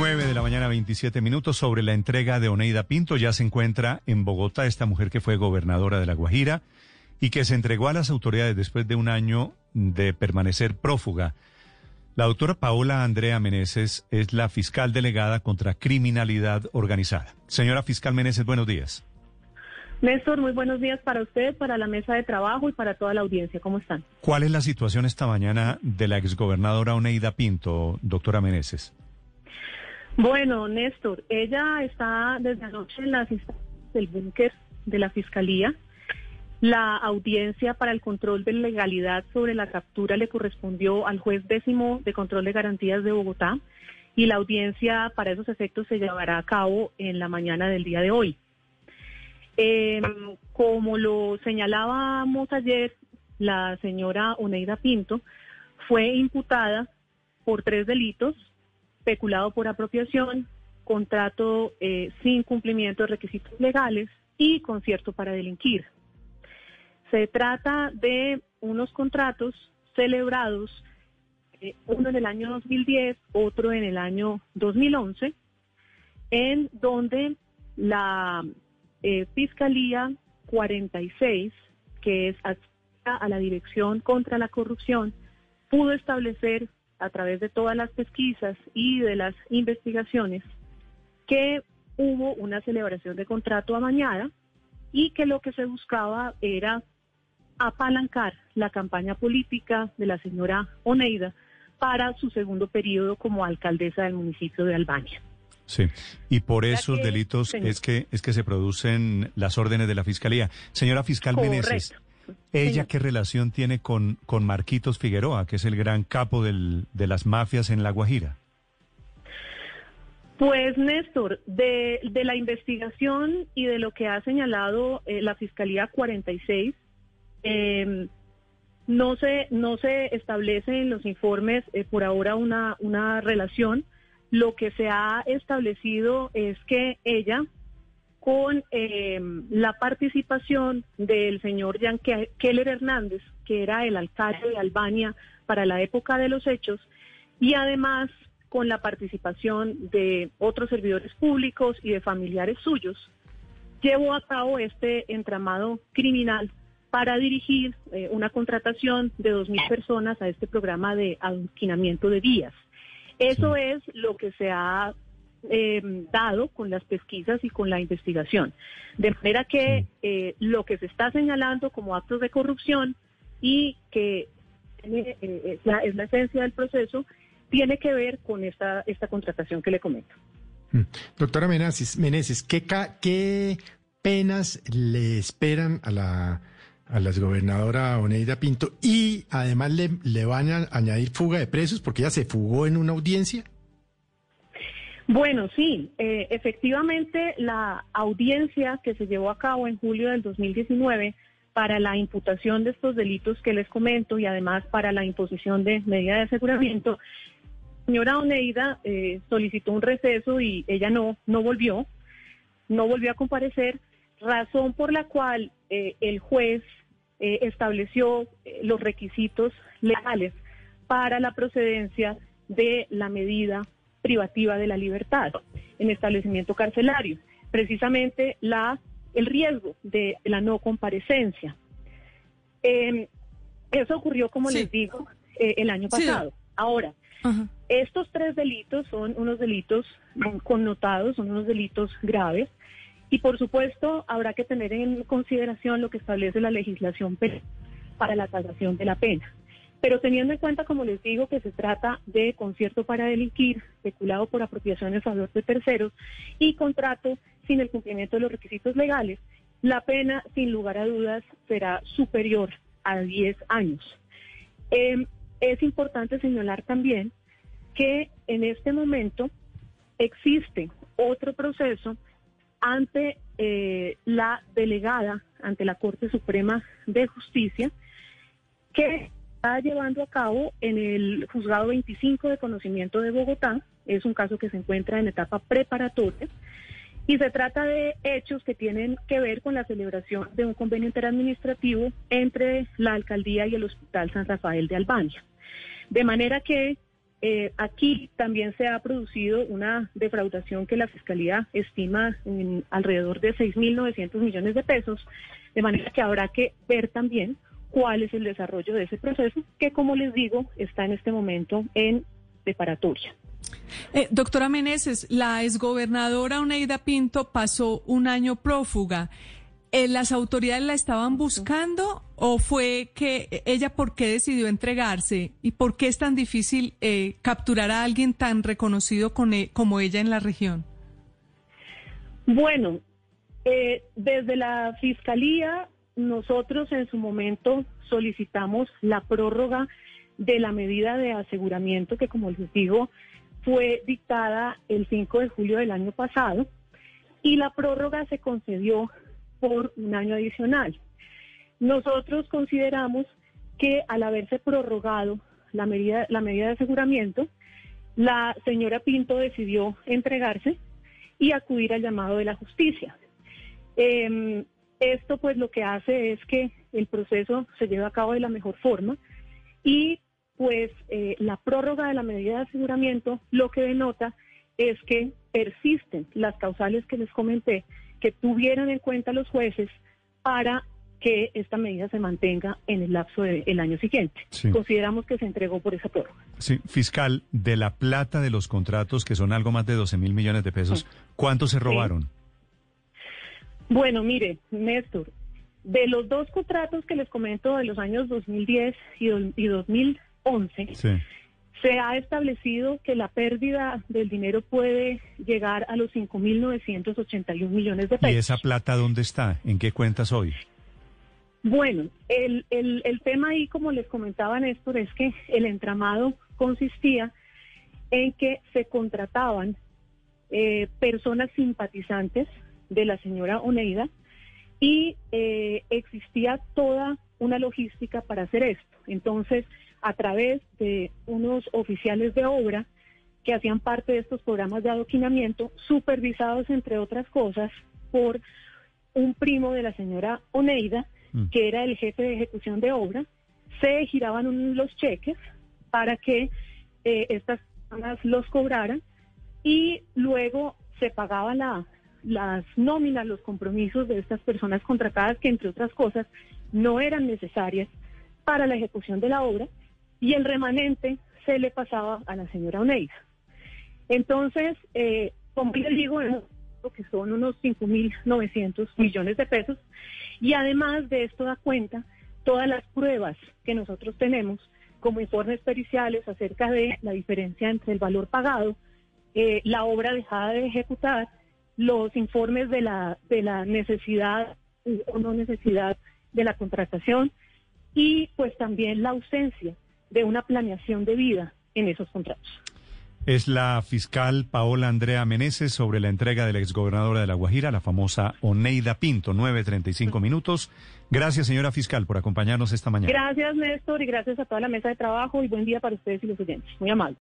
9 de la mañana, 27 minutos, sobre la entrega de Oneida Pinto. Ya se encuentra en Bogotá esta mujer que fue gobernadora de La Guajira y que se entregó a las autoridades después de un año de permanecer prófuga. La doctora Paola Andrea Meneses es la fiscal delegada contra criminalidad organizada. Señora fiscal Meneses, buenos días. Néstor, muy buenos días para usted, para la mesa de trabajo y para toda la audiencia. ¿Cómo están? ¿Cuál es la situación esta mañana de la exgobernadora Oneida Pinto, doctora Meneses? Bueno, Néstor, ella está desde anoche en las instancias del búnker de la Fiscalía. La audiencia para el control de legalidad sobre la captura le correspondió al juez décimo de control de garantías de Bogotá y la audiencia para esos efectos se llevará a cabo en la mañana del día de hoy. Eh, como lo señalábamos ayer, la señora Oneida Pinto fue imputada por tres delitos peculado por apropiación, contrato eh, sin cumplimiento de requisitos legales y concierto para delinquir. Se trata de unos contratos celebrados, eh, uno en el año 2010, otro en el año 2011, en donde la eh, Fiscalía 46, que es a la Dirección contra la Corrupción, pudo establecer a través de todas las pesquisas y de las investigaciones que hubo una celebración de contrato amañada y que lo que se buscaba era apalancar la campaña política de la señora Oneida para su segundo periodo como alcaldesa del municipio de Albania. Sí, y por esos delitos es que es que se producen las órdenes de la fiscalía. Señora fiscal Meneses, ¿Ella qué relación tiene con, con Marquitos Figueroa, que es el gran capo del, de las mafias en La Guajira? Pues Néstor, de, de, la investigación y de lo que ha señalado eh, la Fiscalía 46, em, no, se, no se establece en los informes eh, por ahora una, una relación. Lo que se ha establecido es que ella con em, la participación del señor Jan Keller Hernández, que era el alcalde de Albania para la época de los hechos, y además con la participación de otros servidores públicos y de familiares suyos, llevó a cabo este entramado criminal para dirigir eh, una contratación de 2.000 personas a este programa de adoctrinamiento de vías. Eso es lo que se ha eh, dado con las pesquisas y con la investigación. De manera que eh, lo que se está señalando como actos de corrupción y que eh, es, la, esencia del proceso, tiene que ver con esta, esta contratación que le comento. Mm. Doctora Meneses, Meneses ¿qué, ¿qué penas le esperan a la, a la exgobernadora Oneida Pinto y además le, le van a añadir fuga de presos porque ella se fugó en una audiencia? Bueno, sí, eh, efectivamente la audiencia que se llevó a cabo en julio del 2019 para la imputación de estos delitos que les comento y además para la imposición de medida de aseguramiento, señora Oneida eh, solicitó un receso y ella no, no volvió, no volvió a comparecer, razón por la cual eh, el juez estableció los requisitos legales para la procedencia de la medida privativa de la libertad en establecimiento carcelario. Precisamente la, el riesgo de la no comparecencia. Em, eso ocurrió, como les digo, eh, el año pasado. Ahora, estos tres delitos son unos delitos connotados, son unos delitos graves. Y por supuesto, habrá que tener en consideración lo que establece la legislación para la tasación de la pena. Pero teniendo en cuenta, como les digo, que se trata de concierto para delinquir, especulado por apropiación en favor de terceros y contrato sin el cumplimiento de los requisitos legales, la pena, sin lugar a dudas, será superior a 10 años. Em, es importante señalar también que en este momento existe otro proceso ante eh, la delegada, ante la Corte Suprema de Justicia, que está llevando a cabo en el juzgado 25 de conocimiento de Bogotá. Es un caso que se encuentra en etapa preparatoria y se trata de hechos que tienen que ver con la celebración de un convenio interadministrativo entre la alcaldía y el Hospital San Rafael de Albania. De manera que eh, aquí también se ha producido una defraudación que la Fiscalía estima en alrededor de 6.900 millones de pesos, de manera que habrá que ver también cuál es el desarrollo de ese proceso, que como les digo, está en este momento en preparatoria. Eh, doctora Meneses, la exgobernadora Oneida Pinto pasó un año prófuga. Eh, ¿Las autoridades la estaban buscando o fue que ella por qué decidió entregarse y por qué es tan difícil eh, capturar a alguien tan reconocido e, como ella en la región? Bueno, eh, desde la Fiscalía nosotros en su momento solicitamos la prórroga de la medida de aseguramiento que, como les digo, fue dictada el 5 de julio del año pasado y la prórroga se concedió por un año adicional. Nosotros consideramos que al haberse prorrogado la medida, la medida de aseguramiento, la señora Pinto decidió entregarse y acudir al llamado de la justicia. Em, esto pues lo que hace es que el proceso se lleve a cabo de la mejor forma y pues eh, la prórroga de la medida de aseguramiento lo que denota es que persisten las causales que les comenté que tuvieron en cuenta los jueces para que esta medida se mantenga en el lapso del año siguiente. Consideramos que se entregó por esa prórroga. Sí, fiscal, de la plata de los contratos, que son algo más de 12 mil millones de pesos, ¿cuánto se robaron? Bueno, mire, Néstor, de los dos contratos que les comento de los años 2010 y, y 2011, sí se ha establecido que la pérdida del dinero puede llegar a los 5.981 millones de pesos. ¿Y esa plata dónde está? ¿En qué cuentas hoy? Bueno, el, el, el tema ahí, como les comentaba Néstor, es que el entramado consistía en que se contrataban eh, personas simpatizantes de la señora Oneida y eh, existía toda una logística para hacer esto. Entonces, a través de unos oficiales de obra que hacían parte de estos programas de adoquinamiento, supervisados, entre otras cosas, por un primo de la señora Oneida, mm. que era el jefe de ejecución de obra, se giraban los cheques para que eh, estas personas los cobraran y luego se pagaban la, las nóminas, los compromisos de estas personas contratadas que, entre otras cosas, no eran necesarias para la ejecución de la obra y el remanente se le pasaba a la señora Oneida. Entonces, eh, como les digo, que son unos 5.900 millones de pesos, y además de esto da cuenta todas las pruebas que nosotros tenemos como informes periciales acerca de la diferencia entre el valor pagado, eh, la obra dejada de ejecutar, los informes de la, de la necesidad o no necesidad de la contratación y pues también la ausencia de una planeación de vida en esos contratos. Es la fiscal Paola Andrea Meneses sobre la entrega de la exgobernadora de La Guajira, la famosa Oneida Pinto, 9.35 minutos. Gracias, señora fiscal, por acompañarnos esta mañana. Gracias, Néstor, y gracias a toda la mesa de trabajo y buen día para ustedes y los oyentes. Muy amable.